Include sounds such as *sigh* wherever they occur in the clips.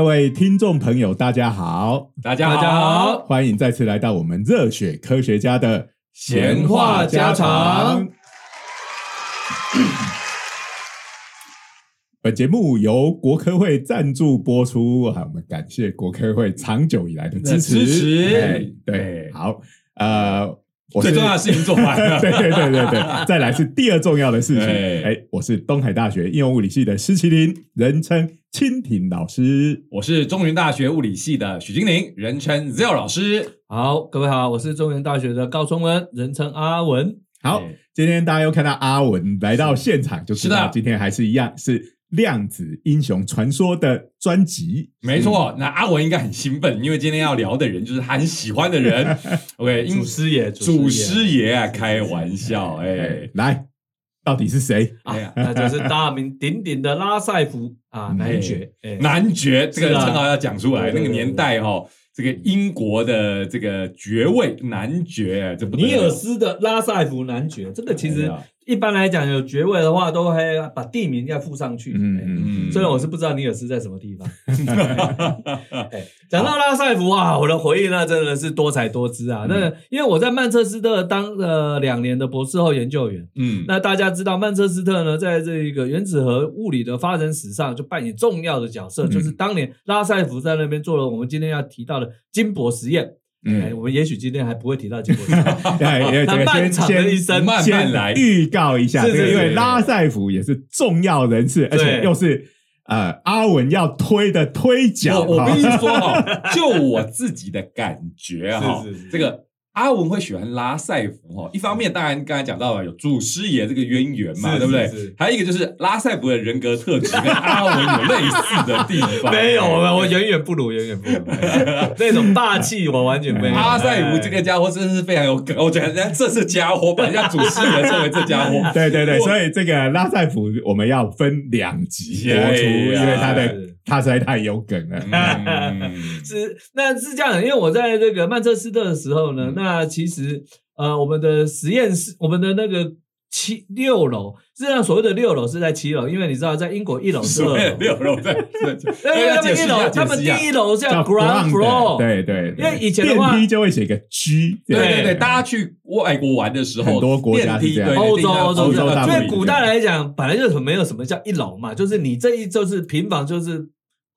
各位听众朋友，大家好，大家大家好欢迎再次来到我们热血科学家的闲话家常。*coughs* 本节目由国科会赞助播出，啊，我们感谢国科会长久以来的支持。支持哎对，哎好，呃，我最重要的事情做完了。对对对对对，*laughs* 再来是第二重要的事情。哎哎，我是东海大学应用物理系的施麒麟，人称蜻蜓老师。我是中原大学物理系的许金玲，人称 Zero 老师。好，各位好，我是中原大学的高崇文，人称阿文。好哎，今天大家又看到阿文来到现场，就知道今天还是一样是量子英雄传说的专辑。没错，那阿文应该很兴奋，因为今天要聊的人就是他很喜欢的人。*laughs* OK，因祖师爷，祖师爷爷啊，开玩笑，哎哎，，来，到底是谁？啊哎呀，那就是大名鼎鼎的拉塞夫啊，男爵。哎男爵这个称号要讲出来，那个年代哈，这个英国的这个爵位男爵，这不尼尔斯的拉塞夫男爵，这个其实一般来讲有爵位的话，都会把地名要附上去。哎嗯嗯嗯虽然我是不知道尼尔斯在什么地方。*laughs* 哎讲到拉塞夫啊，我的回忆那真的是多彩多姿啊。那因为我在曼彻斯特当了两年的博士后研究员，嗯，那大家知道曼彻斯特呢，在这个原子核物理的发展史上就扮演重要的角色，嗯就是当年拉塞夫在那边做了我们今天要提到的金箔实验。哎，嗯，我们也许今天还不会提到金箔实验。哎因为这个他漫长的一生。先慢慢先来。预告一下，是因为拉塞夫也是重要人士，而且又是呃阿文要推的推脚。我跟你说哈，*laughs* 就我自己的感觉哈是是是，这个阿文会喜欢拉塞夫哈，一方面当然刚才讲到了有祖师爷这个渊源嘛，是对不对？还有一个就是拉塞夫的人格特质跟阿文有类似的地方。*laughs* 没有，我我远远不如，远远不如 *laughs* 那种霸气，我完全没有。阿塞夫这个家伙真是非常有梗，我觉得人家这是家伙，把人家祖师爷作为这家伙。*laughs* 对对对，所以这个拉塞夫我们要分两集播出，因为他的是他实在太有梗了。*laughs* 嗯。是，那是这样的，因为我在这个曼彻斯特的时候呢，嗯。那其实呃，我们的实验室，我们的那个七六楼，实际上所谓的六楼是在七楼，因为你知道，在英国一楼是二楼，六楼在，*laughs* 因为他们一楼，他们第一楼叫叫 ground floor，，对对，因为以前的话电梯就会写个 G，对。对对对，大家去外国玩的时候，很多国家是这样。欧洲欧洲所以古代来讲，本来就没有什么叫一楼嘛，就是你这一就是平房就是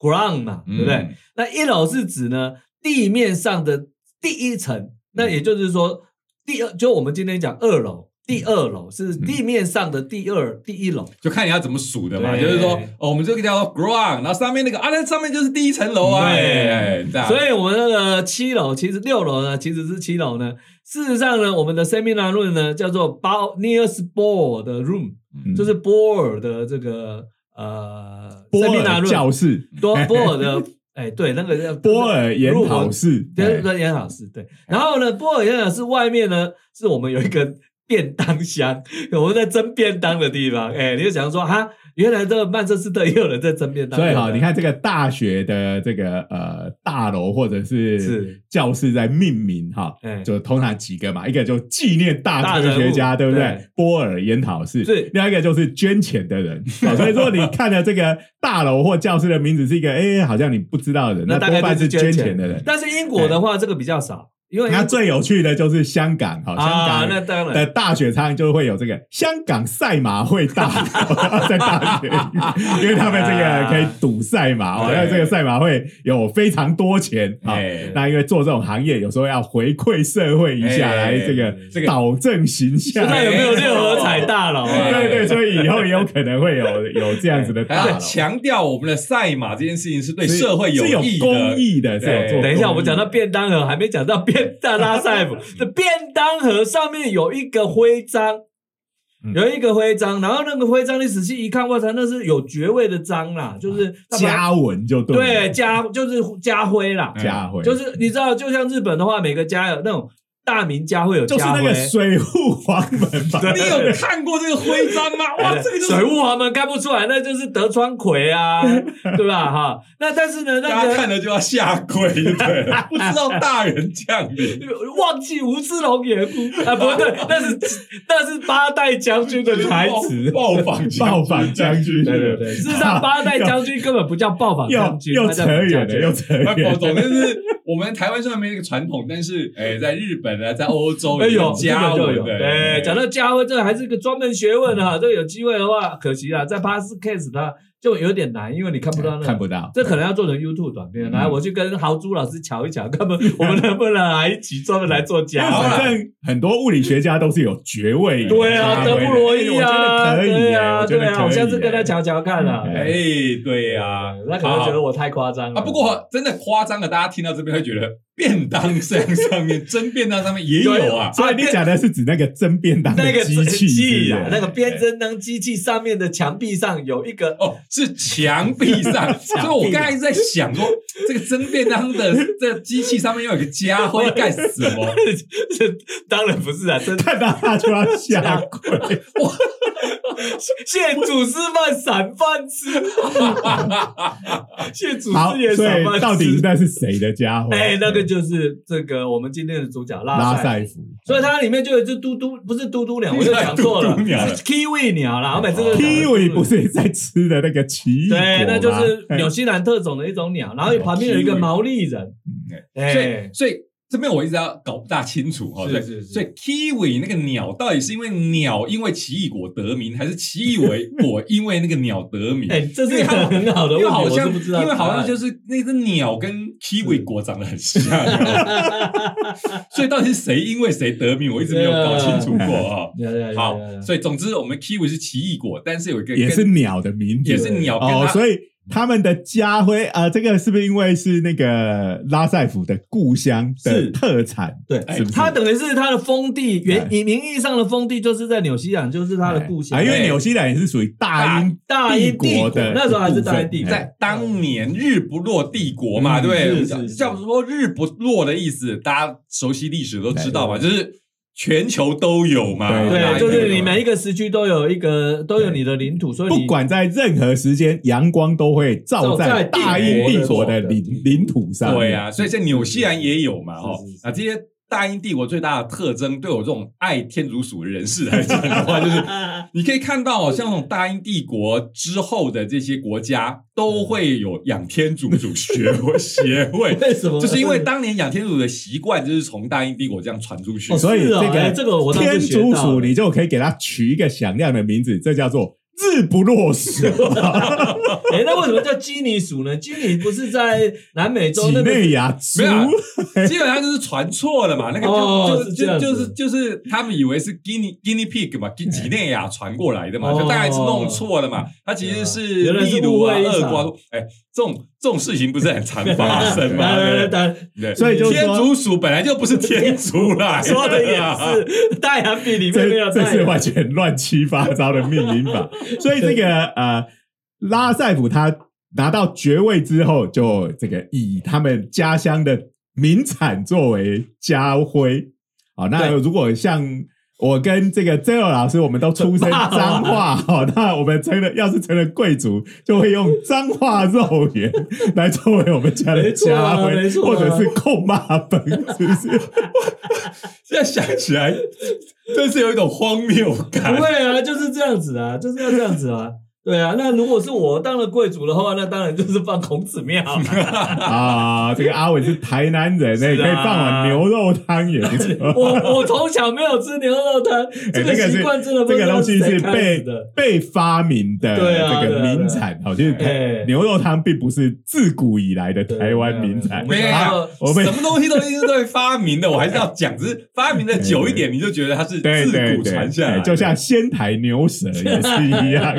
ground 嘛，对不对？嗯。那一楼是指呢地面上的第一层，那也就是说第二，就我们今天讲二楼，第二楼是地面上的第二、第一楼。就看你要怎么数的嘛，就是说，哦，我们这个叫 ground，然后上面那个啊，那上面就是第一层楼啊，对。所以我们那个七楼，其实六楼呢，其实是七楼呢。事实上呢，我们的 seminar room 呢叫做 Bo Niels Bohr 的 room，、嗯。就是波尔的这个呃波尔教室，多波尔的，哎，对，那个叫波尔研讨室，对，哎对，研讨室对。然后呢，波尔研讨室外面呢，是我们有一个便当箱，*laughs* 我们在蒸便当的地方。哎，你就想说哈，原来这个曼彻斯特也有人在蒸便当。所以哈，你看这个大学的这个呃大楼或者是是教室在命名哈哎，就通常几个嘛，一个就纪念大科学家，对不对对？波尔研讨室，是另外一个就是捐钱的人。好所以说你看了这个大楼或教室的名字是一个，哎，好像你不知道的人，那那大概多半是捐钱的人。但是英国的话，这个比较少，因为那最有趣的就是香港哈，香啊，港那当然的。大学常常就会有这个香港赛马会大 *laughs* 在大学，因为他们这个可以赌赛马哦，对因为这个赛马会有非常多钱啊哎。那因为做这种行业，有时候要回馈社会一下，哎来这个这个导正形象。那有没有六合彩大佬啊？对对，所以以后也有可能会有有这样子的 *laughs* 大佬，强调我们的赛马这件事情是对社会是有益公的。益的，对做。等一下，我们讲到便当盒，还没讲到便当拉塞夫。的便当盒上面有一个徽章，嗯。有一个徽章，然后那个徽章你仔细一看，哇塞，那是有爵位的章啦，就是他把嘉文就对了，对家就是家徽啦，家徽就是你知道，就像日本的话，每个家有那种大名家会有就是那家徽，个水户黄门吧？你有看过这个徽章吗？哇，这个就是水户黄门看不出来，那就是德川葵啊，*laughs* 对吧？哈，那但是呢，那大家个看了就要下跪，对了，不知道大人降临。忘记吴志龙也哭啊，不对，那是那是八代将军的台词。爆仿爆仿将军，对对对，事实上八代将军根本不叫爆仿又将军，又他叫扯远了，又扯哎，远不，总了。之是我们台湾虽然没这个传统，但是哎，在日本啊，在欧洲哎有家就有。对，讲到家徽，这个还是个专门学问啊。这个有机会的话，可惜啊，在 Pass Case 它就有点难，因为你看不到那看不到，这可能要做成 YouTube 短片。嗯来，我去跟豪猪老师瞧一瞧，看不我们能不能来一起专门来做家徽。反正很多物理学家都是有爵位的，对啊，德布罗伊啊，得可以啊，对啊，我下次跟他耶瞧瞧看啊。哎哎，对呀，那可能觉得我太夸张了啊。不过真的夸张了，大家听到这边会觉得便当箱上面真便当上面也有啊。*laughs* 所以你讲的是指那个蒸便当的那个机器那个编蒸当机器上面的墙壁上有一个哦，是墙壁上，*laughs* 所以我刚才在想说，这个蒸便当的 *laughs* 这个机器上面要有个家徽干什么？这当然不是啊，真看到他就要下跪，现煮师范散饭吃，现煮好，师也所以散饭吃。到底那是谁的家伙？哎，那个就是这个我们今天的主角拉拉塞塞夫。所以它里面就有一只嘟嘟，不是嘟嘟鸟，我就讲 *laughs* 错了，嘟嘟鸟。是 kiwi 鸟啦。我每次都讲 Kiwi 不是在吃的那个奇异果吗对，那就是哎。纽西兰特种的一种鸟，然后旁边有一个毛利人，所哎。以，所以这边我一直要搞不大清楚哈。对，是是是所以 kiwi 那个鸟到底是因为鸟因为奇异果得名，还是奇异果因为那个鸟得名？哎，这是一个很好的问题，因为好像，不知道，因为好像就是那只鸟跟 kiwi 果长得很像，*laughs* 所以到底是谁因为谁得名，我一直没有搞清楚过 *laughs* 啊。好所以总之我们 kiwi 是奇异果，但是有一个也跟是鸟的名字，也是鸟跟哦，它所以他们的家徽啊、呃这个是不是因为是那个拉塞夫的故乡的是。特产？对，是不是？它等于是他的封地，原哎以名义上的封地就是在纽西兰，就是他的故乡。啊，因为哎纽西兰也是属于大英大英帝国国的，那时候还是大英帝国。哎。在当年日不落帝国嘛，嗯对不对？是是是。叫说日不落的意思，大家熟悉历史都知道嘛，就是全球都有嘛。对对，就是你每一个时区都有一个都有你的领土，所以不管在任何时间，阳光都会照在大英帝国的领领土上。对啊，所以在纽西兰也有嘛，哈啊这些。大英帝国最大的特征，对我这种爱天竺鼠的人士来讲的话，*laughs* 就是你可以看到，像那种大英帝国之后的这些国家，都会有养天竺鼠学会协会，*laughs* 为什么？就是因为当年养天竺鼠的习惯，就是从大英帝国这样传出去。哦所以这个哎这个我天竺鼠，你就可以给它取一个响亮的名字，这叫做日不落时。*laughs* 哎，那为什么叫基尼鼠呢？基尼不是在南美洲几那个内亚猪没有啊基本上就是传错了嘛，那个就、哦就是就就是就是他们以为是 guinea guinea pig 嘛，几几内亚传过来的嘛，哦就大概是弄错了嘛。它其实是秘鲁啊、厄瓜多，哎，这种这种事情不是很常发生吗？*laughs* 对不对对，所以就天竺鼠本来就不是天竺啦，说的也是，太阳笔里面没有这。是完全乱七八糟的命名法。所以这个呃，拉塞普他拿到爵位之后，就这个以他们家乡的名产作为家徽。好，那如果像我跟这个 Zero 老师，我们都出身脏话，好，*laughs* 那我们成了要是成了贵族，就会用脏话肉圆来作为我们家的家徽，啊或者是控骂本，是不是？*laughs* 现在想起来，真是有一种荒谬感不。会啊，就是这样子啊，就是要这样子啊。对啊，那如果是我当了贵族的话，那当然就是放孔子庙。*laughs* 啊，这个阿伟是台南人，那、是啊可以放碗牛肉汤也不错。*laughs* 我我从小没有吃牛肉汤，*laughs* 这个习惯真的不知道这个东西是被。被发明的对啊这个名产，好，就是哎牛肉汤并不是自古以来的台湾名产。对没有好我被什么东西都一定是对发明的，我还是要讲，只是发明的久一点，你就觉得它是自古传下来就像仙台牛舌也是一样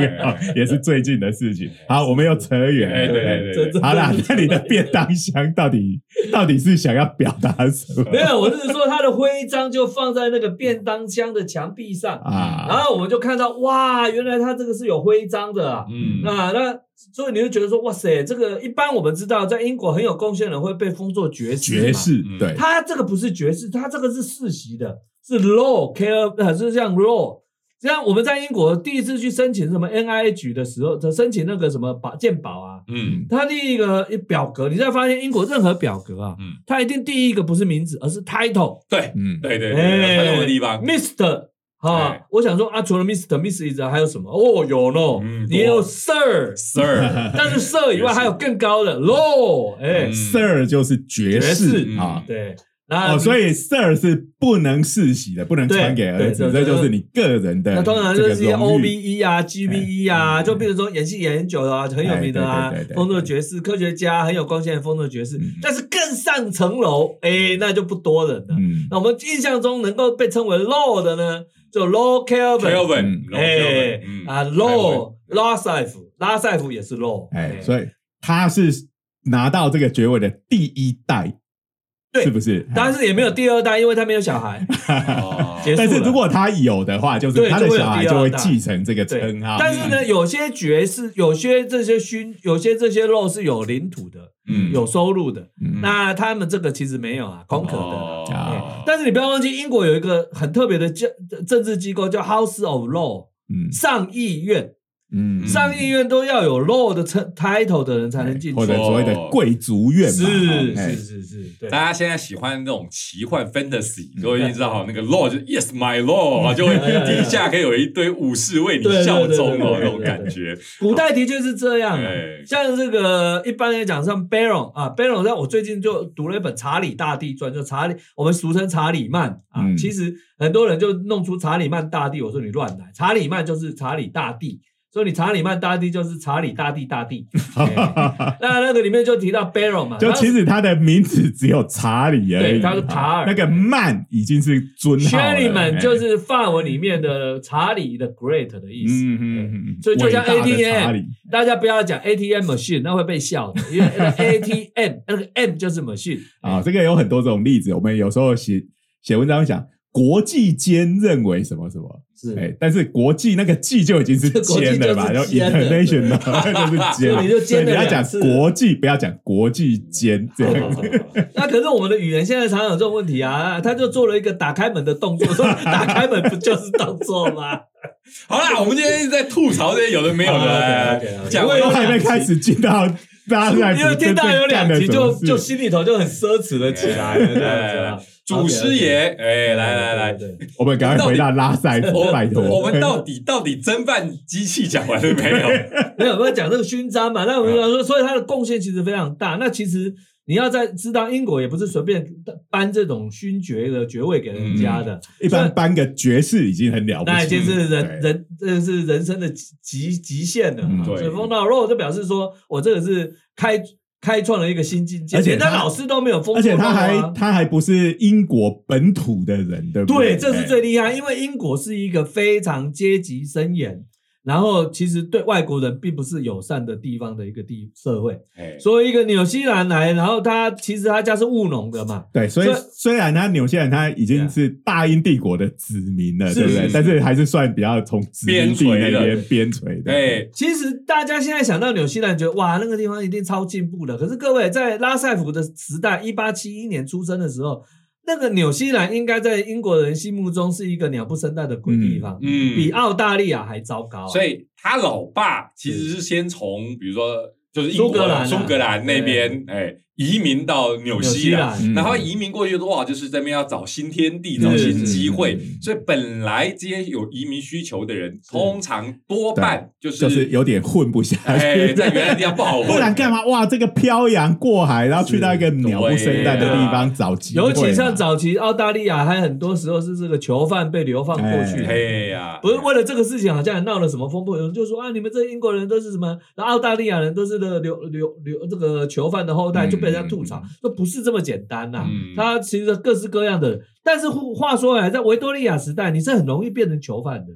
也是最近的事情。好，我们又扯远了。哎对对好啦，那你的便当箱到底到底是想要表达什么？没有，我是说他的徽章就放在那个便当箱的墙壁上啊，然啊，后我们就看到哇，原来他这个是有徽章的啊。嗯，那那所以你就觉得说，哇塞，这个一般我们知道，在英国很有贡献的人会被封作爵士，爵士嗯对，他这个不是爵士，他这个是世袭的，是 law care，还，是像 law。这样我们在英国第一次去申请什么 NIH 的时候，申请那个什么保健保啊，嗯。它第一个表格，你再发现英国任何表格啊，嗯，它一定第一个不是名字，而是 title，对嗯，对对对，传统的地方，，Mr。啊哎，我想说啊，除了 Mr、Mrs 还有什么？哦，有呢嗯，你也有 Sir，Sir，*laughs* 但是 Sir 以外还有更高的 Law，哎。嗯，Sir 就是爵士爵士啊。对，那哦，所以 Sir 是不能世袭的，不能传给儿子，这就是你个人的那通常就是一些 OBE 啊、GBE 啊，就比如说演戏演很久的啊，很有名的啊风作爵士、科学家很有贡献的风作爵士。嗯，但是更上层楼，哎，那就不多人了。嗯。那我们印象中能够被称为 Law 的呢，就 Law 嗯。哎嗯。啊，Law 拉塞夫，拉塞夫也是 Law，哎，所以他是拿到这个爵位的第一代，对是不是？但是也没有第二代，因为他没有小孩。*laughs* 但是如果他有的话，就是他的小孩就会继承这个称号。但是呢，有些爵士，有些这些勋，有些这些肉是有领土的，嗯。有收入的。嗯。那他们这个其实没有啊，空壳的但是你不要忘记，英国有一个很特别的政政治机构叫 House of Law，嗯。上议院，嗯上议院都要有 law 的称 title 的人才能进去。或者所谓的贵族院嘛，是哎是是是，对。大家现在喜欢那种奇幻 fantasy，就会知道那个 law 就 yes my law，就会 *laughs* 底下可以有一堆武士为你效忠哦，那种感觉。古代的确是这样像这个一般来讲，像 Baron 啊，Baron，让我最近就读了一本《查理大帝传》，就查理，我们俗称查理曼啊。嗯。其实很多人就弄出查理曼大帝，我说你乱来，查理曼就是查理大帝，所以你查理曼大帝就是查理大帝大帝。*laughs* 哎那那个里面就提到 Barrel 嘛，就其实他的名字只有查理而已，对他是塔尔那个曼已经是尊号了 Sherryman 哎就是法文里面的查理的 Great 的意思。嗯嗯嗯，所以就像 ATM 大家不要讲 ATM machine，那会被笑的，因为 ATM 那个 M 就是 machine *laughs* 啊，这个有很多种例子，我们有时候写写文章会讲国际间认为什么什么，是。哎，但是国际那个际就已经是尖了吧，然后就 *laughs* 是尖的 *laughs* international 就是尖了，所以你就尖了你要讲国际，不要讲国际间这样。子。*laughs* 那可是我们的语言现在常有这种问题啊，他就做了一个打开门的动作，说打开门不就是动作吗？好啦，我们今天一直在吐槽这些有的没有的。讲过都还没开始进到大家因为听到有两集就就心里头就很奢侈了起来了，这样子啊。祖师爷，哎，来来来，对，对我们赶快回到拉塞夫，我拜托。我们到底到底侦办机器讲完了没有？*laughs* 没有，我们讲这个勋章嘛，那我们讲说，所以他的贡献其实非常大。那其实你要在知道，英国也不是随便颁这种勋爵的爵位给人家的，一般颁个爵士已经很了不起，那已经是人人这个是人生的极极限了嗯。对所以封到肉就表示说我这个是开开创了一个新境界，而且他老师都没有封啊而且他还他还不是英国本土的人，对不对，对？这是最厉害，因为英国是一个非常阶级森严，然后其实对外国人并不是友善的地方的一个地社会。哎，所以一个纽西兰来，然后他其实他家是务农的嘛，*laughs* 对，所以虽然他纽西兰他已经是大英帝国的子民了，是对不对？但是还是算比较从殖民地那边边陲的。哎，其实大家现在想到纽西兰，觉得哇，那个地方一定超进步的。可是各位在拉塞福的时代，一八七一年出生的时候，那个纽西兰应该在英国人心目中是一个鸟不生蛋的鬼地方，嗯，比澳大利亚还糟糕、啊。所以他老爸其实是。先从比如说就是英格兰啊。苏格兰那边哎移民到纽西兰。然后移民过去的话，就是这边要找新天地、找新机会，所以本来这些有移民需求的人，通常多半就是就是有点混不下哎，去，在原来的地方不好混，不然干嘛？哇，这个漂洋过海，然后去到一个鸟不生蛋的地方找机会。嘛，尤其像早期澳大利亚，还很多时候是这个囚犯被流放过去。的。哎呀，不是为了这个事情，好像还闹了什么风波，有人就说啊，你们这英国人都是什么，澳大利亚人都是这个流流流这个囚犯的后代，嗯。就被人家吐槽，说不是这么简单呐、嗯。他其实各式各样的人，但是话说回来，在维多利亚时代，你是很容易变成囚犯的，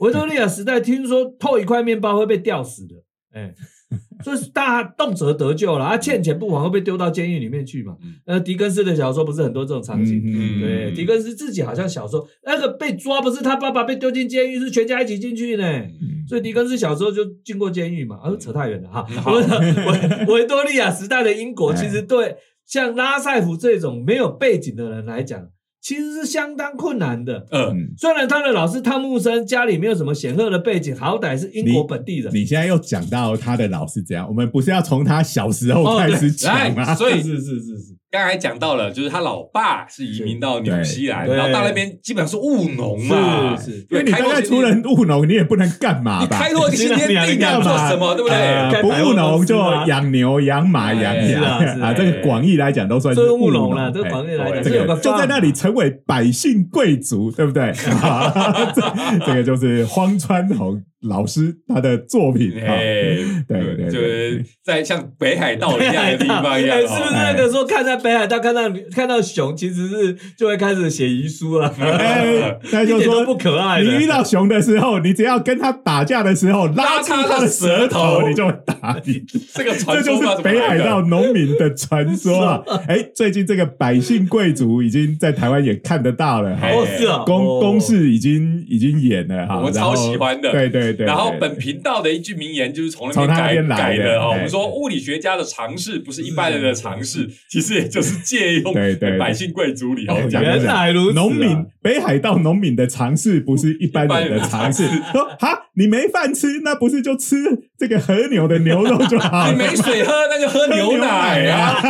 维多利亚时代听说偷一块面包会被吊死的，哎，*laughs* 所以大家动辄得救了，啊，欠钱不还会被丢到监狱里面去嘛。嗯。呃，狄更斯的小说不是很多这种场景，嗯对，狄更斯自己好像小时候那个被抓，不是他爸爸被丢进监狱，是全家一起进去呢。嗯。所以狄更斯小时候就进过监狱嘛，啊，扯太远了哈。*laughs* 好。维维多利亚时代的英国，哎。其实对像拉塞夫这种没有背景的人来讲，其实是相当困难的。嗯，嗯，虽然他的老师汤姆森家里没有什么显赫的背景，好歹是英国本地人。你现在又讲到他的老师怎样，我们不是要从他小时候开始讲吗？哦，所以是是是是，刚才讲到了，就是他老爸是移民到纽西兰，然后到那边基本上是务农嘛，是是因为你大概除了务农，你也不能干嘛吧？你开拓新天地，你要做什么，对不呃对？不务农就养牛、养马、养哎羊是啊。这个广义来讲都算是务农农了，这个哎广义来讲，这这有个就在那里成为百姓贵族，对不对？*laughs* 啊这这个就是荒川弘老师他的作品啊。哎，*laughs* 对对就是在像北海道一样的地方一样哎，是不是哦。那个说看在北海道看到看到熊，其实是就会开始写遗书了，哎，那就说不可爱。你遇到熊的时候，你只要跟他打架的时候拉住他的舌头，拉他的舌头你就会打你。这个这就传说这就是北海道农民的传说啊！哎，最近这个百姓贵族已经在台湾也看得到了哈，哦是啊，公哦公式已经已经演了哈，我超喜欢的对对对，然后本频道的一句名言就是从那边来的改的哦。哎我们说物理学家的尝试不是一般人的尝试，其实也就是借用百姓贵族里头哦讲的。原来如此啊，农民北海道农民的尝试不是一般人的常识一般人的常。*laughs* 说哈，你没饭吃，那不是就吃这个和牛的牛肉就好了？*laughs* 你没水喝，那就喝牛奶啊！*laughs*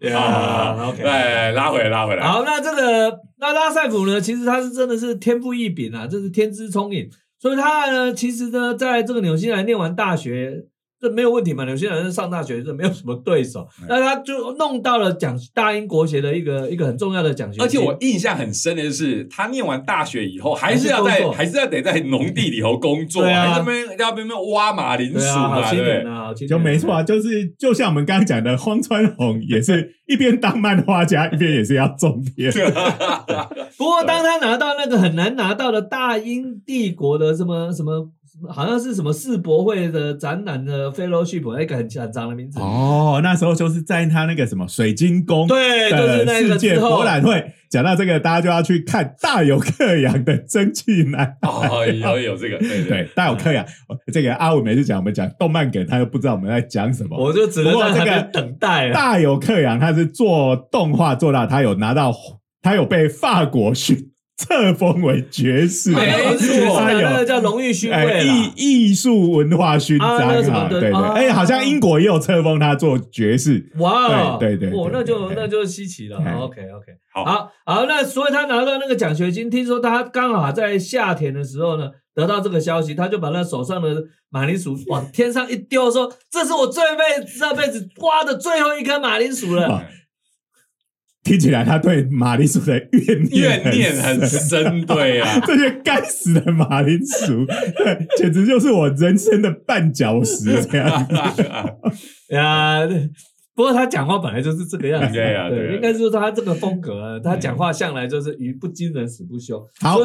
呀，OK。对，拉回来，拉回来。好，那这个那拉塞普呢，其实他是真的是天赋异禀啊，这是天资聪颖，所以他呢，其实呢，在这个纽西兰念完大学。这没有问题嘛？纽西兰人上大学这没有什么对手，那他就弄到了奖大英国协的一个一个很重要的奖学金。而且我印象很深的就是，他念完大学以后，还是要在，还是要得在农地里头工作，*laughs* 还在边要边边挖马铃薯对啊，就没错啊，就是就像我们刚刚讲的，荒川弘也是一边当漫画家，一边也是要种田。*laughs* 不过，当他拿到那个很难拿到的大英帝国的什么什么，好像是什么世博会的展览的 fellowship，那个很很长的名字。哦，那时候就是在他那个什么水晶宫对，就是那个世界博览会。讲到这个，大家就要去看大有克洋的蒸汽男。哦，有有这个，对 *laughs* 对，大有克洋，这个阿伟每次讲我们讲动漫梗，他又不知道我们在讲什么。我就只能不过这个在那边等待了。大有克洋他是做动画做到，他有拿到，他有被法国勋册封为爵士，没那个是错那个叫荣誉勋哎位。艺艺术文化勋章啊对对，哎，好像英国也有册封他做爵士，哇，对对对哇，那就那就稀奇了。哎。OK OK，好。好好，那所以他拿到那个奖学金，听说他刚好在夏天的时候呢，得到这个消息，他就把那手上的马铃薯往天上一丢，说：“这是我这辈子这辈子挖的最后一颗马铃薯了。哇听起来他对马铃薯的怨念怨念很深，对啊。*laughs* 这些该死的马铃薯，*laughs* 对，简直就是我人生的绊脚石这样子。*laughs* ”呀，不过他讲话本来就是这个样子，对啊对啊应该是说他这个风格啊，他讲话向来就是语不惊人死不休。好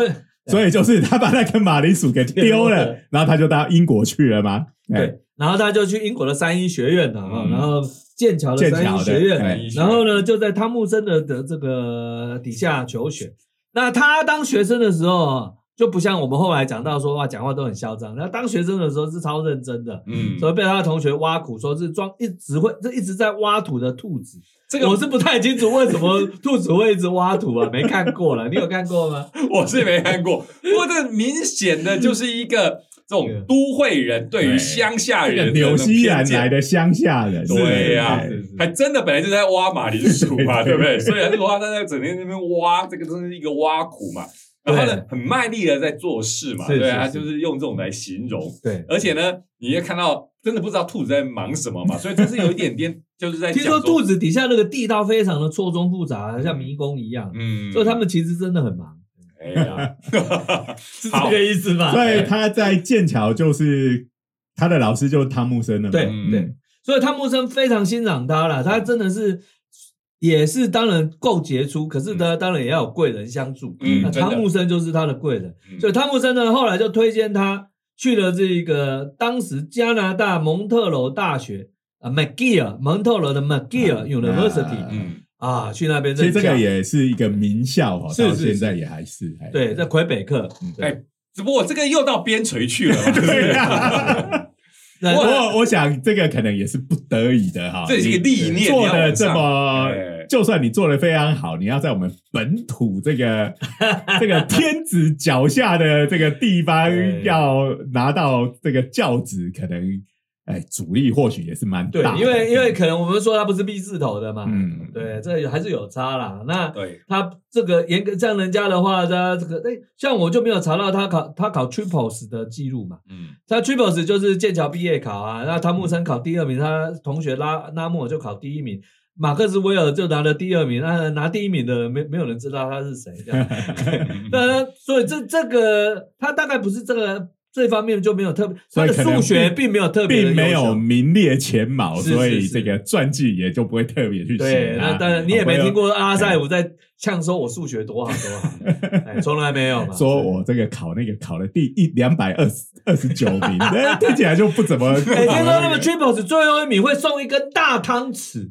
所以就是他把那个马铃薯给丢丢了了，然后他就到英国去了吗？哎，对，然后他就去英国的三一学院了啊，嗯然后剑桥的三一学院，哎然后呢就在汤姆森的的这个底下求学。那他当学生的时候啊，就不像我们后来讲到说哇，讲话都很嚣张。那当学生的时候是超认真的，嗯，所以被他的同学挖苦，说是装一直会这一直在挖土的兔子。这个我是不太清楚为什么兔子会一直挖土啊，没看过了，你有看过吗？*laughs* 我是没看过，不过这明显的就是一个这种都会人对于乡下人的纽西兰那种偏见。来的乡下人，对呀、还真的本来就在挖马铃薯嘛，对对不对？所以这个挖他在整天在那边挖，这个真是一个挖苦嘛。然后呢，很卖力的在做事嘛，对啊，就是用这种来形容。对，而且呢，你也看到真的不知道兔子在忙什么嘛，所以这是有一点点就是在听说兔子底下那个地道非常的错综复杂，像迷宫一样，嗯，所以他们其实真的很忙，哎呀，*laughs* 是这个意思吧？所以他在剑桥就是他的老师就是汤姆森了嘛，对嗯。对，所以汤姆森非常欣赏他了，他真的是也是当然够杰出，可是呢，当然也要有贵人相助。那嗯那汤姆森就是他的贵人，嗯。所以汤姆森呢后来就推荐他去了这个当时加拿大蒙特楼大学啊，McGill 蒙特楼的 McGill University 嗯，啊，去那边其实这个也是一个名校哈，是是到现在也还是哎对，在魁北克，对。哎，只不过这个又到边陲去了，*laughs* 对呀。*laughs* 那我我想这个可能也是不得已的哈，这是一个历练，做的这么哎，就算你做的非常好，你要在我们本土这个 *laughs* 这个天子脚下的这个地方要拿到这个教职，可能哎阻力或许也是蛮对大的，，因为因为可能我们说他不是 B 字头的嘛，嗯对，这还是有差啦。那对，他这个严格像人家的话，他这个哎，像我就没有查到他考他考 triples 的记录嘛。嗯他 triples 就是剑桥毕业考啊，那汤姆森考第二名，他同学拉拉莫就考第一名，马克斯威尔就拿了第二名，那拿第一名的没没有人知道他是谁，这样。*laughs* 那所以这这个他大概不是这个这方面就没有特别，所以数学并并没有特别的并没有名列前茅，是所以这个传记也就不会特别去对，写他。那当然你也没听过阿塞哎姆在呛说我数学多好多好，*laughs* 哎，从来没有嘛。说我这个考那个考了第一两百二十二十九名，那 *laughs* 听起来就不怎么。哎，听说那么 triples 最后一名会送一根大汤匙，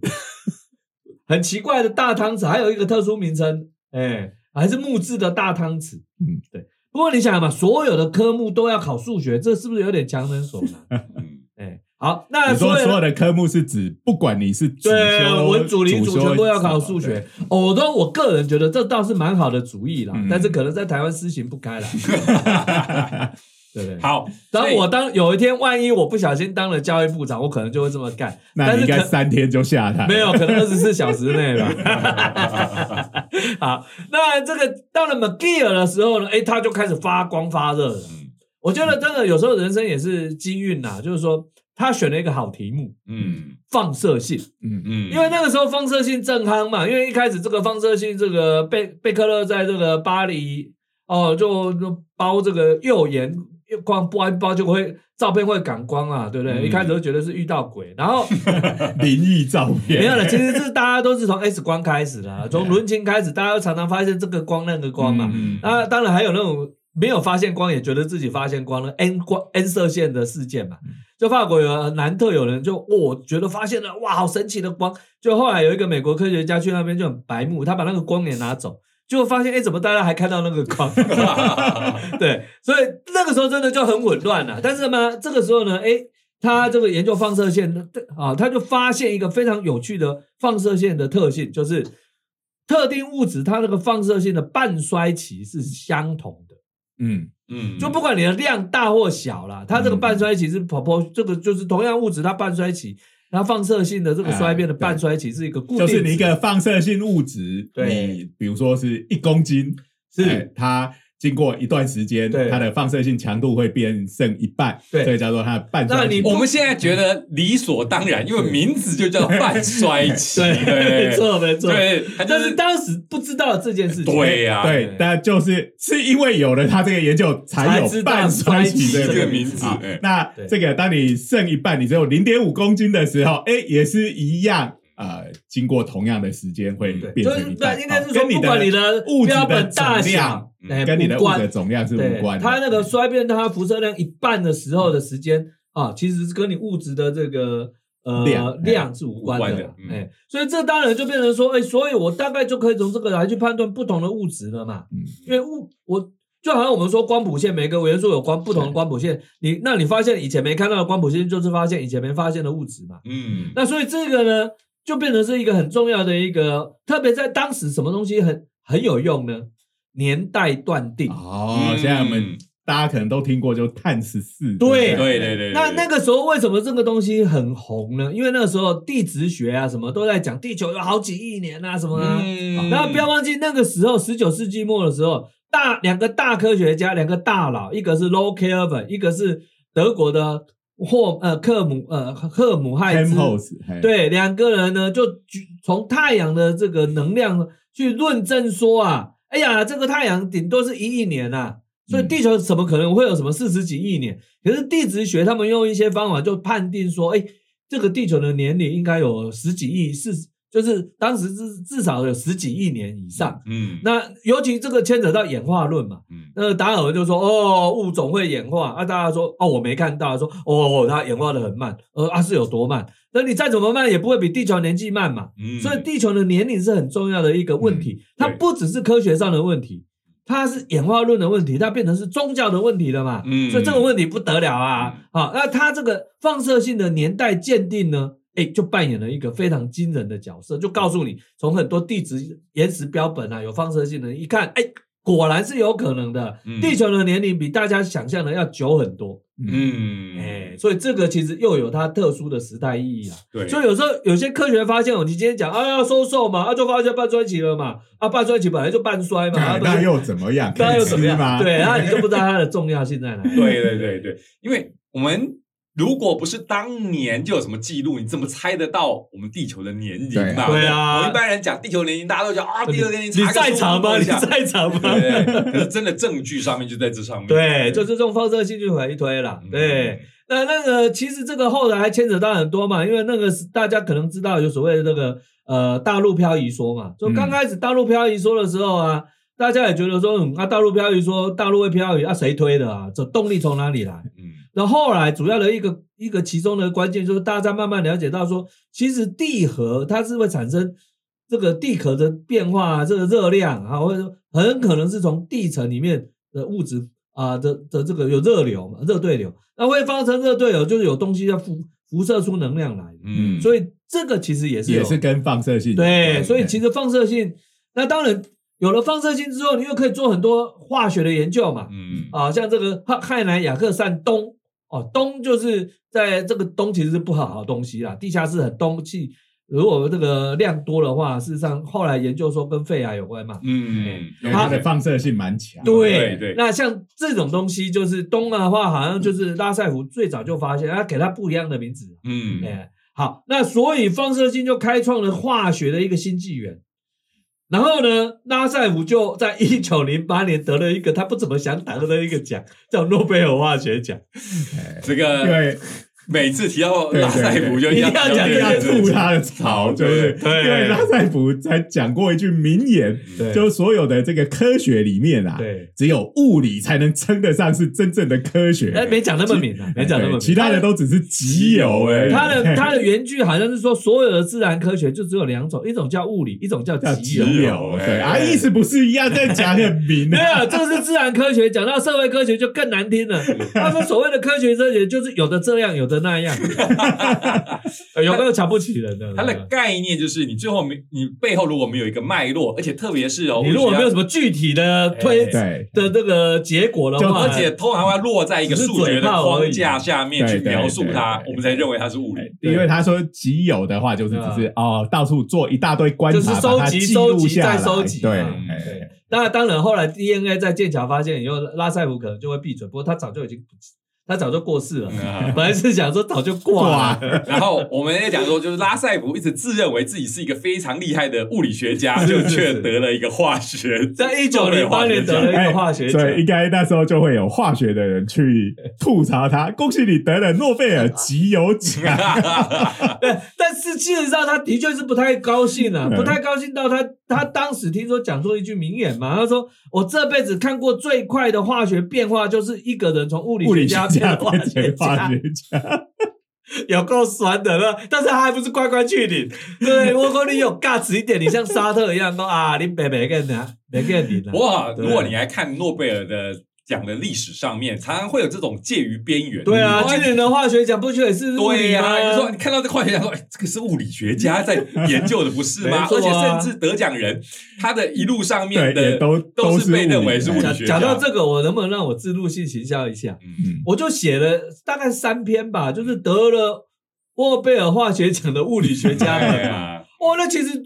很奇怪的大汤匙，还有一个特殊名称，哎，还是木质的大汤匙。嗯，对。不过你想嘛，所有的科目都要考数学，这是不是有点强人所难？嗯 *laughs* 哎，好，那你说所有所有的科目是指，不管你是主对修文主、理组修全部要考数学。我都我个人觉得这倒是蛮好的主意啦嗯，但是可能在台湾施行不开啦。*laughs* 对不对？好，当我当有一天万一我不小心当了教育部长，我可能就会这么干。那你应该三天就下台。没有，可能二十四小时内吧。*laughs* 好，那这个到了 McGill 的时候呢，哎，他就开始发光发热了。嗯我觉得真的有时候人生也是机运呐，就是说他选了一个好题目，嗯放射性。嗯嗯，因为那个时候放射性正夯嘛，因为一开始这个放射性这个贝贝克勒在这个巴黎哦，就就包这个右眼光包一包就会照片会感光啊，对不对？嗯一开始都觉得是遇到鬼，然后 *laughs* 灵异照片没有了，其实是大家都是从 X 光开始的啊，从伦琴开始，大家都常常发现这个光那个光嘛。嗯那当然还有那种没有发现光，也觉得自己发现光了 N 光 N 射线的事件嘛。就法国有南特有人就哦，觉得发现了哇，好神奇的光。就后来有一个美国科学家去那边就很白目，他把那个光也拿走，就发现哎，怎么大家还看到那个光？*laughs* *laughs* 对，所以那个时候真的就很混乱了。但是呢，这个时候呢，哎，他这个研究放射线的啊，他就发现一个非常有趣的放射线的特性，就是特定物质它那个放射性的半衰期是相同的。嗯嗯，就不管你的量大或小啦，它这个半衰期是婆婆，这个就是同样物质它半衰期，它放射性的这个衰变的半衰期是一个固定值，就是你一个放射性物质，对。你比如说是一公斤，是。哎它经过一段时间，对。它的放射性强度会变剩一半，对。所以叫做它的半衰期。那你我们现在觉得理所当然，因为名字就叫半衰期，*laughs* 对，没错没错，对，就但是是当时不知道这件事情，对呀，对，但就是是因为有了它这个研究，才有半衰期这个名字那这个当你剩一半，你只有零点五公斤的时候，哎，也是一样。呃，经过同样的时间会变成一半，那应该是说，不管你的物质的大小跟你的物质的总量是无关的。它那个衰变它辐射量一半的时候的时间啊，其实是跟你物质的这个呃量量是无关的哎，所以这当然就变成说，哎，所以我大概就可以从这个来去判断不同的物质了嘛。嗯因为物我就好像我们说光谱线，每个元素有光不同的光谱线，你那你发现以前没看到的光谱线，就是发现以前没发现的物质嘛。嗯，那所以这个呢，就变成是一个很重要的一个，特别在当时什么东西很很有用呢？年代断定。哦，嗯现在我们大家可能都听过，就碳十四。对对对对，那那个时候为什么这个东西很红呢？因为那个时候地质学啊什么都在讲，地球有好几亿年啊什么啊。嗯然后不要忘记那个时候，十九世纪末的时候，大两个大科学家，两个大佬，一个是 Low Kelvin，一个是德国的霍呃克姆呃赫姆亥兹。对，两个人呢就举从太阳的这个能量去论证说啊，哎呀，这个太阳顶多是一亿年呐、啊，所以嗯地球怎么可能会有什么四十几亿年？可是地质学他们用一些方法就判定说，哎，这个地球的年龄应该有十几亿、四就是当时至至少有十几亿年以上。嗯，那尤其这个牵扯到演化论嘛，嗯那达尔文就说哦，物种会演化啊，大家说哦我没看到，说哦它演化的很慢，呃啊是有多慢？那你再怎么慢也不会比地球年纪慢嘛。嗯所以地球的年龄是很重要的一个问题，它不只是科学上的问题，它是演化论的问题，它变成是宗教的问题了嘛。嗯所以这个问题不得了啊！好、那它这个放射性的年代鉴定呢，哎，就扮演了一个非常惊人的角色，就告诉你，从很多地质岩石标本啊有放射性的，一看，哎，果然是有可能的。嗯地球的年龄比大家想象的要久很多，嗯，哎，所以这个其实又有它特殊的时代意义啊。对，所以有时候有些科学发现，哦，你今天讲啊要收瘦嘛，啊就发现半衰期了嘛，啊半衰期本来就半衰嘛，*laughs* 啊那又怎么样？那又怎么样？对，那你就不知道它的重要性在哪里。*laughs* 对对对对，因为我们如果不是当年就有什么记录，你怎么猜得到我们地球的年龄嘛？对啊我一般人讲地球年龄，大家都讲啊，地球年龄你在场吗？你在场吗？对可是真的证据上面就在这上面。对，就是这种放射性就回一推了。嗯对，那那个其实这个后来还牵扯到很多嘛，因为那个是大家可能知道有所谓的这个呃大陆漂移说嘛，就刚开始大陆漂移说的时候啊，大家也觉得说，嗯，啊大陆漂移说大陆会漂移啊，谁推的啊？这动力从哪里来？嗯然后后来主要的一个一个其中的关键就是大家慢慢了解到说，其实地核它是会产生这个地壳的变化，这个热量啊，或者说很可能是从地层里面的物质啊的的这个有热流嘛，热对流，那会发生热对流，就是有东西要辐辐射出能量来，嗯，所以这个其实也是也是跟放射性对，所以其实放射性，那当然有了放射性之后，你又可以做很多化学的研究嘛，嗯。啊，像这个汉汉南雅克散氡哦，氡就是在这个氡其实是不好的东西啦，地下室很氡气，如果这个量多的话，事实上后来研究说跟肺癌有关嘛。嗯，它的放射性蛮强。对对那像这种东西，就是氡的话，好像就是拉塞夫最早就发现，他给它不一样的名字。嗯哎，好，那所以放射性就开创了化学的一个新纪元。然后呢，拉塞夫就在一九零八年得了一个他不怎么想得的一个奖，叫诺贝尔化学奖。这个为每次提到对对拉塞普就一定要讲一定要吐他的槽，对不对因为拉塞普才讲过一句名言，就是所有的这个科学里面啊，对，只有物理才能称得上是真正的科学。哎，没讲那么明啊，没讲那么明。其他的都只是集邮哎。他的他的原句好像是说，所有的自然科学就只有两种，一种叫物理，一种叫叫集集邮。对啊，哎意思不是一样，在讲很明没啊。有，*laughs* 这是自然科学，讲到社会科学就更难听了。他说所谓的科学哲学就是有的这样，有的那样，呃 *laughs* 有没有瞧不起人的？它的概念就是你最后没你背后如果没有一个脉络，而且特别是哦，你如果没有什么，具体的推，的这个结果的就话，而且通常会落在一个数学的框架下面去描述它我们才认为它是物理。因为他说集邮的话，就是只是哦，到处做一大堆观察，就是收集收集再收集对那当然，后来 DNA 在剑桥发现以后，拉塞夫可能就会闭嘴，不过他早就已经他早就过世了。嗯 *laughs* 本来是想说早就挂了，*laughs* 然后我们也讲说，就是拉塞普一直自认为自己是一个非常厉害的物理学家，就却得了一个化学，在一九零八年得了一个化学奖。所以应该那时候就会有化学的人去吐槽他，恭喜你得了诺贝尔集邮奖。*laughs* 对，但是事实上他的确是不太高兴啊，嗯不太高兴到他他当时听说讲出一句名言嘛，他说我这辈子看过最快的化学变化，就是一个人从物理物理学家学家变成化变学家，*laughs* 有够酸的了。但是他还不是乖乖去领，对 *laughs* 我说你有 guts 一点，你像沙特一样说啊，你别别跟他，别跟领啊。哇！对如果你还看诺贝尔的奖的历史上面，常常会有这种介于边缘。对啊，你今年的化学奖不就也是物对呀、理吗？你说你看到这化学奖说，哎，这个是物理学家在研究的，不是吗？而且啊甚至得奖人，他的一路上面的都都是被认为是物理讲学家。讲到这个，我能不能让我自入性行销一下？嗯，我就写了大概三篇吧，就是得了诺贝尔化学奖的物理学家 *laughs* 对们嘛。啊，哦，那其实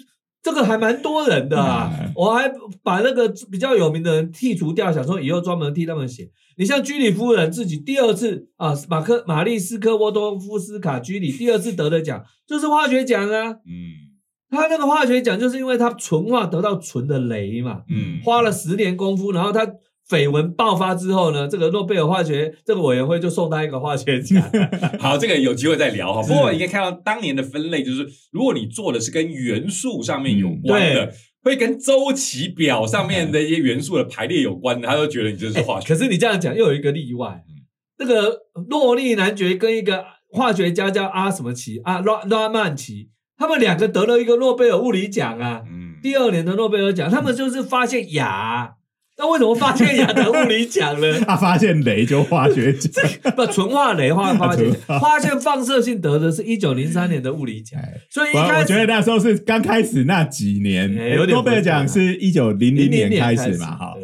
这个还蛮多人的啊嗯，我还把那个比较有名的人剔除掉，想说以后专门替他们写。你像居里夫人自己第二次啊，马克玛丽斯科沃多夫斯卡居里第二次得的奖就是化学奖啊。嗯他那个化学奖就是因为他纯化得到纯的镭嘛，嗯，花了十年功夫，然后他绯闻爆发之后呢，这个诺贝尔化学这个委员会就送他一个化学奖。*laughs* 好，这个有机会再聊哈。是不过应该看到当年的分类，就是如果你做的是跟元素上面有关的，对会跟周期表上面的一些元素的排列有关的，他都觉得你就是化学。可是你这样讲又有一个例外，嗯那个诺利男爵跟一个化学家叫阿什么奇啊拉拉曼奇，他们两个得了一个诺贝尔物理奖啊，嗯，第二年的诺贝尔奖，他们就是发现氩。那为什么发现亚得物理奖呢？*laughs* 他发现镭就化学奖，不，纯化镭化发现 *laughs* 纯化。发现放射性得的是一九零三年的物理奖，哎。所以一我开始我觉得那时候是刚开始那几年，诺贝尔奖是一九零零年开始始。嘛，哈，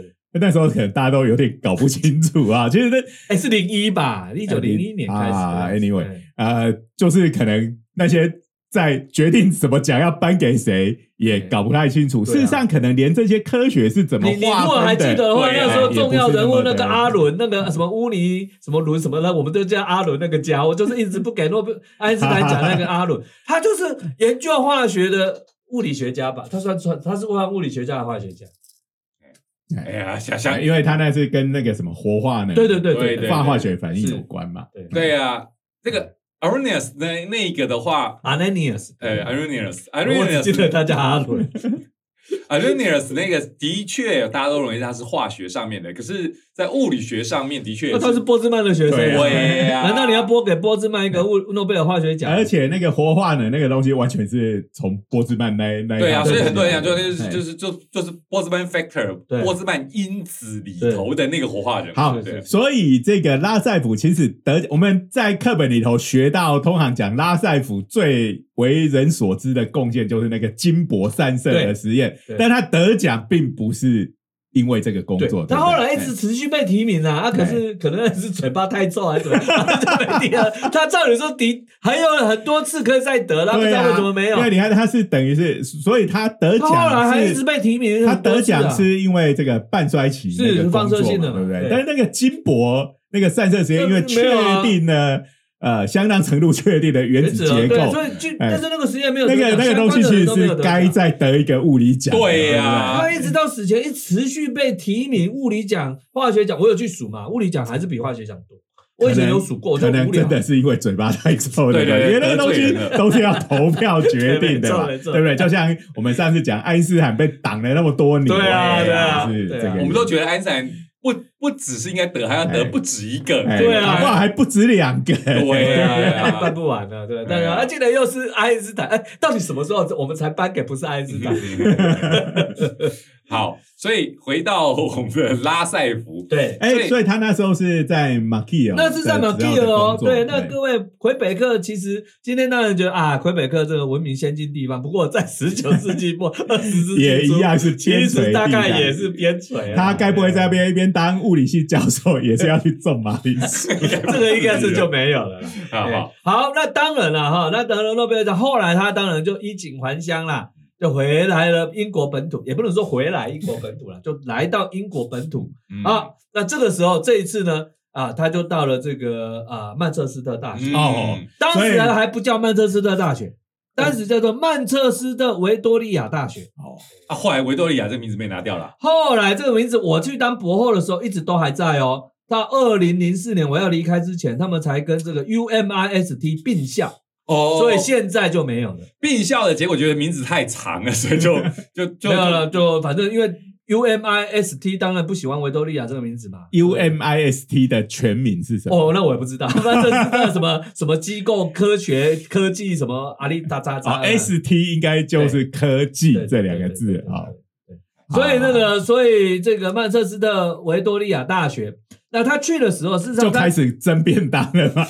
那时候可能大家都有点搞不清楚啊。*laughs* 其实那哎是零一吧，一九零一年开始啊，anyway 呃，就是可能那些在决定什么奖要颁给谁，也搞不太清楚。事实上，可能连这些科学是怎么你你如果划分还记得的话，那时候重要人物那个阿伦，那个什么乌尼什么伦什么的，我们都叫阿伦那个家伙，就是一直不给诺贝尔爱因斯坦奖那个阿伦，*laughs* 他就是研究化学的物理学家吧？他算算他是算物理学家的化学家？哎呀，想想，因为他那是跟那个什么活化呢，对对对对对化化学反应有关嘛。对对呀，这个 Arrhenius 那那个的话，Arrhenius 我只记得他叫阿伦，Arrhenius 那个的确大家都认为它是化学上面的，可是，在物理学上面的确那他是波兹曼的学生对呀难道你要拨给波兹曼一个物诺贝尔化学奖？而且那个活化呢，那个东西完全是从波兹曼那那对啊，所以很多人讲，就就是就是就就是波兹曼 factor，对。波兹曼因子里头的那个活化人。好对所以这个拉塞普其实得我们在课本里头学到，通常讲拉塞普最为人所知的贡献就是那个金箔散射的实验但他得奖并不是因为这个工作，，他后来一直持续被提名啊，啊，可是可能是嘴巴太臭还是怎么样，*laughs* 就没提了。他照理说敌还有很多次可以再得，他不知道为什么没有因。为你看他是等于是，所以他得奖后来奖还一直。被提名，他得奖是因为这个半衰期是放射性的嘛对不对对？但是那个金箔那个散射实验，因为确定了呃相当程度确定的原子结对，构，所以就哎但是那个实验没有那个那个东西其实是该再得一个物理奖。对呀他一直到死前一持续被提名，物理奖、化学奖，我有去数嘛，物理奖还是比化学奖多。我以前有数过，我就可能真。的是因为嘴巴太臭了，对对对因为那个东西都是要投票决定的嘛，*laughs* 对不对？就像我们上次讲爱因斯坦被挡了那么多年，对啊对啊是对啊这个，我们都觉得爱因斯坦不不只是应该得，还要得哎不止一个。哎对啊。哇，还不止两个，对对啊。啊，*laughs* 办不完了，对，但是对啊啊，竟然又是爱因斯坦，哎，到底什么时候我们才颁给不是爱因斯坦？好，所以回到我们的拉塞福，对，哎，所以所以他那时候是在马基尔，那是在马基尔哦，对，那各位位魁北克其实今天当然觉得啊，魁北克这个文明先进地方，不过在十九世纪末、*laughs* 二十世纪初也一样是其边陲实大概也是边陲啊。他该不会在那边一边当物理系教授，也是要去种马铃薯？*laughs* 这个应该是就没有了 *laughs* 好好，好，那当然了哈，那得了诺贝尔奖，后来他当然就衣锦还乡啦，就回来了英国本土，也不能说回来英国本土了，*laughs* 就来到英国本土嗯啊。那这个时候，这一次呢，啊，他就到了这个啊曼彻斯特大学，嗯哦当时还不叫曼彻斯特大学，当时叫做曼彻斯特维多利亚大学。哦，啊，后来维多利亚这个名字被拿掉了。后来这个名字，我去当博后的时候，一直都还在哦。到二零零四年我要离开之前，他们才跟这个 UMIST 并校，哦所以现在就没有了。并校的结果觉得名字太长了，所以就 *laughs* 就就没有了，就反正因为 UMIST 当然不喜欢维多利亚这个名字嘛。UMIST 的全名是什么？哦，那我也不知道，*laughs* 那这是那什么什么机构、科学、科技什么阿里哒喳啊喳。，ST 应该就是科技这两个字啊。所以那个，所以这个曼彻斯特维多利亚大学，那他去的时候，事实就上就开始蒸便当了吗？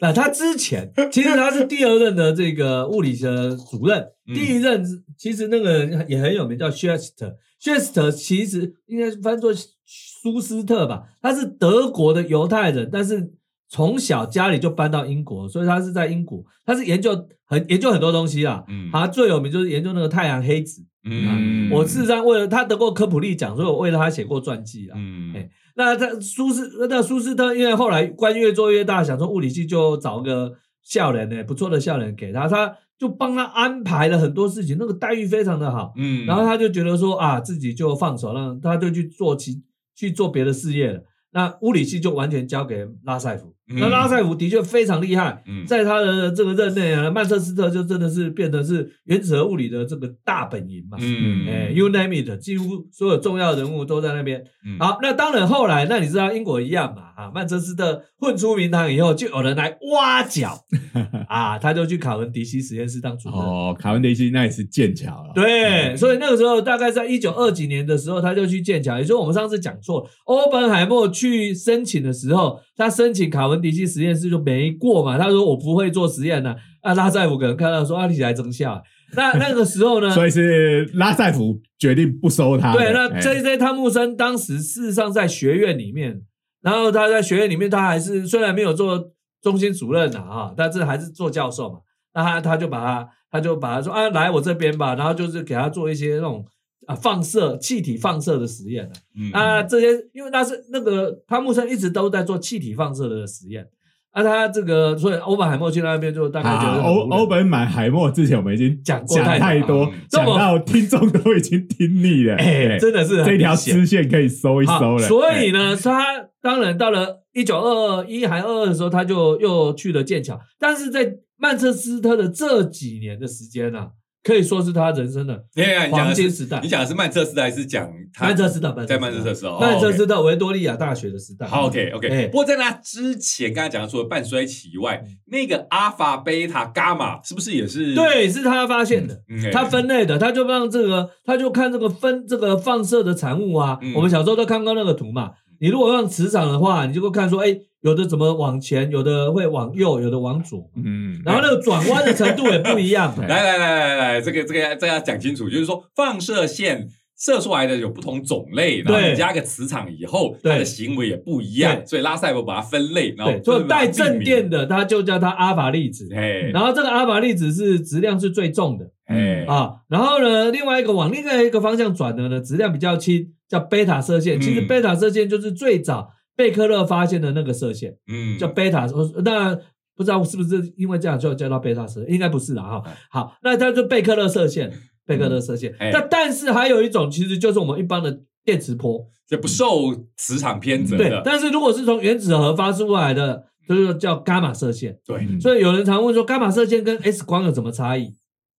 那他之前其实他是第二任的这个物理的主任，嗯第一任其实那个人也很有名，叫 Schuster。Schuster 其实应该翻作舒斯特吧，他是德国的犹太人，但是从小家里就搬到英国，所以他是在英国，他是研究很研究很多东西啊。嗯他最有名就是研究那个太阳黑子。嗯我事实上为了他得过科普利奖，所以我为了他写过传记啊。嗯哎那他苏斯那苏斯特，因为后来官越做越大，想说物理系就找个校人呢，不错的校人给他，他就帮他安排了很多事情，那个待遇非常的好。嗯然后他就觉得说啊，自己就放手，让他就去做其去做别的事业了。那物理系就完全交给拉塞夫。嗯那拉塞夫的确非常厉害，嗯在他的这个任内啊，曼彻斯特就真的是变得是原子核物理的这个大本营嘛。嗯哎，You name it，几乎所有重要人物都在那边。嗯好，那当然后来，那你知道英国一样嘛？啊，曼彻斯特混出名堂以后，就有人来挖角 *laughs* 啊，他就去卡文迪西实验室当主任。哦，卡文迪西那也是剑桥了。对，所以那个时候大概在一九二几年的时候，他就去剑桥。也就是我们上次讲错，欧本海默去申请的时候，他申请卡文迪西实验室就没过嘛。他说我不会做实验呢、啊。拉塞夫可能看到说啊，你来争下。那 *laughs* 那个时候呢？*laughs* 所以是拉塞夫决定不收他的。对，那哎 J J 汤姆森当时事实上在学院里面，然后他在学院里面，他还是虽然没有做中心主任呐啊，但是还是做教授嘛。那他他就把他他就把他说啊，来我这边吧，然后就是给他做一些那种啊放射气体放射的实验啊。嗯啊，这些因为那是那个汤姆森一直都在做气体放射的实验。啊，他这个所以欧本海默去那边就大概觉得啊，欧欧本买海默之前我们已经讲过讲太多讲到听众都已经听腻了。哎，哎真的是很这条支线可以收一收了。哎所以呢，他当然到了一九二一还二二的时候，他就又去了剑桥。但是在曼彻斯特的这几年的时间啊，可以说是他人生的黄金时代你。讲的是曼彻斯特还是讲他曼彻斯特，在曼彻斯特？曼彻哦斯特维多利亚大学的时代。好，OK OK。哎不过在那之前，刚才讲的除了半衰期以外嗯，那个阿法、贝塔、伽马是不是也是？对，是他发现的。他分类的，他就让这个，他就看这个分这个放射的产物啊。嗯我们小时候都看过那个图嘛。你如果用磁场的话，你就会看说，哎，有的怎么往前，有的会往右，有的往左。嗯，然后那个转弯的程度也不一样。对 *laughs* 来来来来来，这个这个这个要讲清楚，就是说放射线射出来的有不同种类，然后对你加个磁场以后，它的行为也不一样，所以拉塞伯把它分类，然后对，所以带正电的，它就叫它阿法粒子。哎然后这个阿法粒子是质量是最重的哎啊。然后呢，另外一个往另外一个方向转的呢，质量比较轻，叫贝塔射线。其实嗯贝塔射线就是最早贝克勒发现的那个射线，嗯叫贝塔。呃当然不知道是不是因为这样就叫到贝塔射，应该不是啦哈哎。好，那它就贝克勒射线，贝克勒射线。哎那但是还有一种，其实就是我们一般的电磁波。就不受磁场偏折对的，，但是如果是从原子核发出来的，就是叫伽马射线。对，嗯所以有人常问说，伽马射线跟 X 光有什么差异？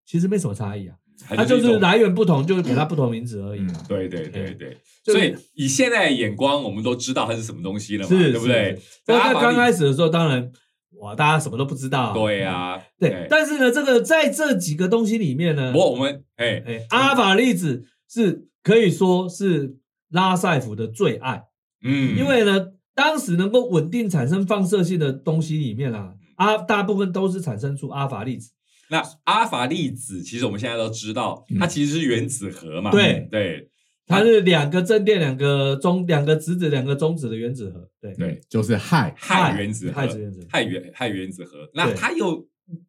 其实没什么差异啊，它就是来源不同，就是给它不同名字而已。嗯对对对对，所以以现在的眼光，我们都知道它是什么东西了嘛，是，对不对是？？是不过在刚开始的时候，当然哇，大家什么都不知道。对啊，对，但是呢，这个在这几个东西里面呢我，我们哎，哎，阿法粒子是可以说是拉塞夫的最爱，嗯，因为呢，当时能够稳定产生放射性的东西里面啊，阿大部分都是产生出阿法粒子。那阿法粒子，其实我们现在都知道，它其实是原子核嘛，对对它是两个正电、两个中、两个质子、两个中子的原子核。对，对，就是氦，氦原子核，氦原子核氦原氦原子核，那它又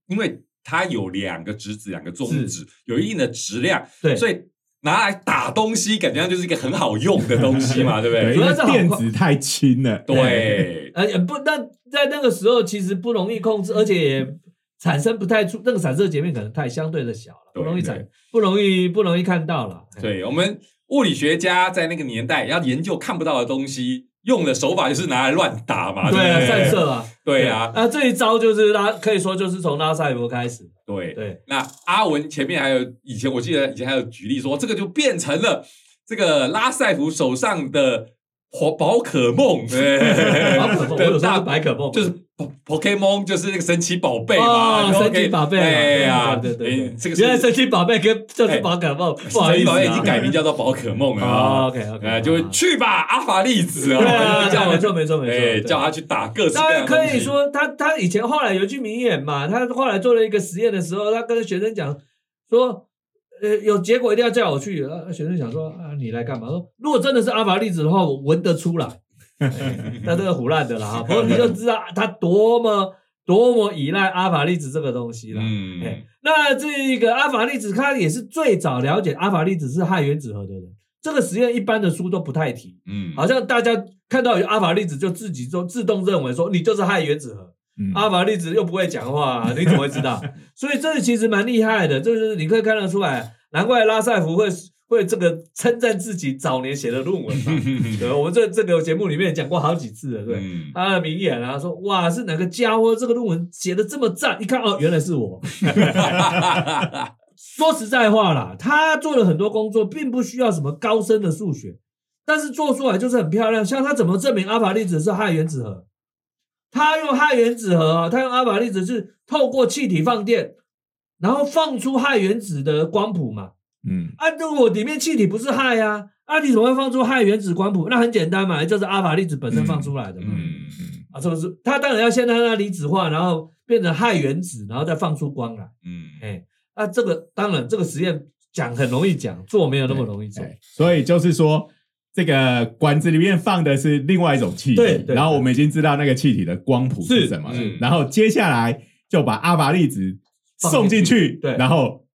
因为它有两个质子，两个中子，有一定的质量，对，所以拿来打东西，感觉上就是一个很好用的东西嘛，对不对，因为主要是电子太轻了。对，*laughs* 呃，也不，那在那个时候其实不容易控制，而且也产生不太出，那个散射截面可能太相对的小了，不容易对产，不容易不容易看到了。哎对，我们物理学家在那个年代要研究看不到的东西，用的手法就是拿来乱打嘛，对啊？散射啊，对啊，那，这一招就是拉，可以说就是从拉塞伯开始。对。对，那阿文前面还有以前我记得以前还有举例说，这个就变成了这个拉塞夫手上的宝 *laughs* 宝可梦，对宝可梦，我有时候是白可梦，就是 Pokemon 就是那个神奇宝贝嘛，神奇宝贝嘛，哎呀，对对原来神奇宝贝跟就是宝可梦，不好神奇意思啊，宝贝已经改名叫做宝可梦了。，OK OK，呃，就会去吧，阿法粒子对啊，叫没错没错没错，叫他去打各式当然。可以说，他他以前后来有一句名言嘛，他后来做了一个实验的时候，他跟学生讲说，呃，有结果一定要叫我去。啊，学生想说啊，你来干嘛？说如果真的是阿法粒子的话，我闻得出来。*laughs* 哎那这个胡乱的啦哈，不过你就知道他多么多么依赖阿法粒子这个东西了。嗯哎，那这个阿法粒子，他也是最早了解阿法粒子是氦原子核的人。这个实验一般的书都不太提，嗯，好像大家看到有阿法粒子就自己就自动认为说你就是氦原子核。嗯阿法粒子又不会讲话，*laughs* 你怎么会知道？所以这其实蛮厉害的，就是你可以看得出来，难怪拉塞夫会会这个称赞自己早年写的论文嘛？*laughs* 对，我们这这个节目里面也讲过好几次了，对。嗯他的名言啊，说哇是哪个家伙这个论文写的这么赞？一看哦，原来是我。*laughs* 说实在话啦，他做了很多工作，并不需要什么高深的数学，但是做出来就是很漂亮。像他怎么证明阿法粒子是氦原子核？他用氦原子核啊，他用阿法粒子是透过气体放电，然后放出氦原子的光谱嘛。嗯啊，如果里面气体不是氦啊，啊，你怎么会放出氦原子光谱？那很简单嘛，就是阿法粒子本身放出来的嘛。嗯嗯啊，这个是它当然要先让它离子化，然后变成氦原子，然后再放出光来。嗯哎，啊，这个当然这个实验讲很容易讲，做没有那么容易做。所以就是说，这个管子里面放的是另外一种气体，对对然后我们已经知道那个气体的光谱是是什么了，嗯然后接下来就把阿法粒子送进去，对然后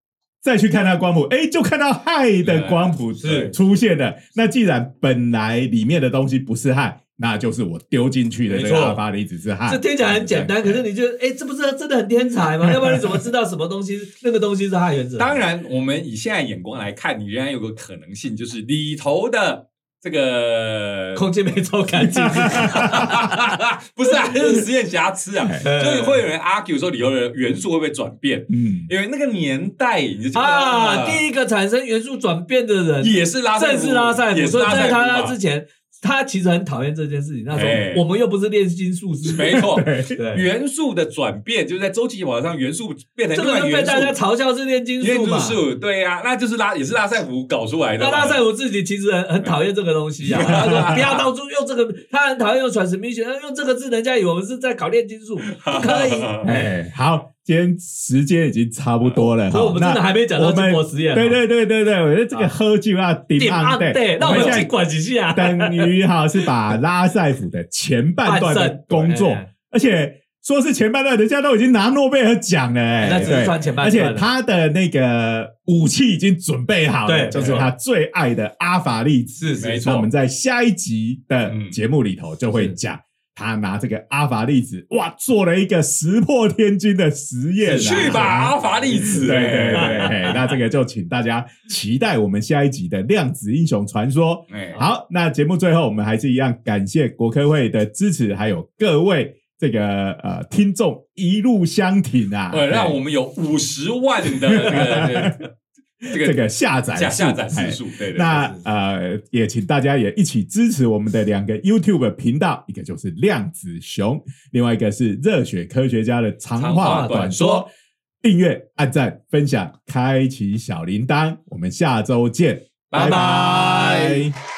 再去看它光谱，哎，就看到氦的光谱是出现了。那既然本来里面的东西不是氦，那就是我丢进去的这没错个阿法粒子是氦。这听起来很简单，可是你觉得，哎，这不是真的很天才吗？*laughs* 要不然你怎么知道什么东西那个东西是氦原子？当，然，我们以现在眼光来看，你仍然有个可能性，就是里头的这个空间没抽干净。*laughs* 不是啊，*laughs* 就是实验瑕疵啊，哎所以会有人 argue 说里头的元素会不会转变？嗯，因为那个年代，你就啊，第一个产生元素转变的人也是拉塞正夫，是拉塞夫，也是所以在他之前，他其实很讨厌这件事情。那时哎候我们又不是炼金术师，没错，*laughs* 元素的转变就是在周期表上元素变成这个就被另外元大家。嘲笑是炼金术嘛。素数，对呀、那就是拉也是拉塞夫搞出来的。那拉塞夫自己其实很很讨厌这个东西啊，*laughs* 他说不要到处用这个，他很讨厌用 transmission，用这个字，人家以为我们是在搞炼金术，不可以。*laughs* 哎，好，今天时间已经差不多了，所以我们真的那还没讲到我们金国实验哦，对对对对对，我觉得这个喝酒要顶点按按对，那我们现在去管几下。等于哈是把拉塞夫的前半段的工作而且说是前半段，人家都已经拿诺贝尔奖了、哎那只是对算前半而段而且他的那个武器已经准备好了，对就是他最爱的阿法粒子。是没错那我们在下一集的嗯节目里头就会讲。他拿这个阿法粒子，哇，做了一个石破天惊的实验、啊，去吧，阿法粒子。对对对，*laughs* 那这个就请大家期待我们下一集的量子英雄传说。哎，好，那节目最后我们还是一样感谢国科会的支持，还有各位这个呃听众一路相挺啊，呃，让我们有五十万的 *laughs* *laughs* *laughs* 这个这个下载下下载哎次数，对对。那呃，也请大家也一起支持我们的两个 YouTube 频道，一个就是量子熊，另外一个是热血科学家的长长话话短短说。说。订阅、按赞、分享、开启小铃铛，我们下周见，拜。拜拜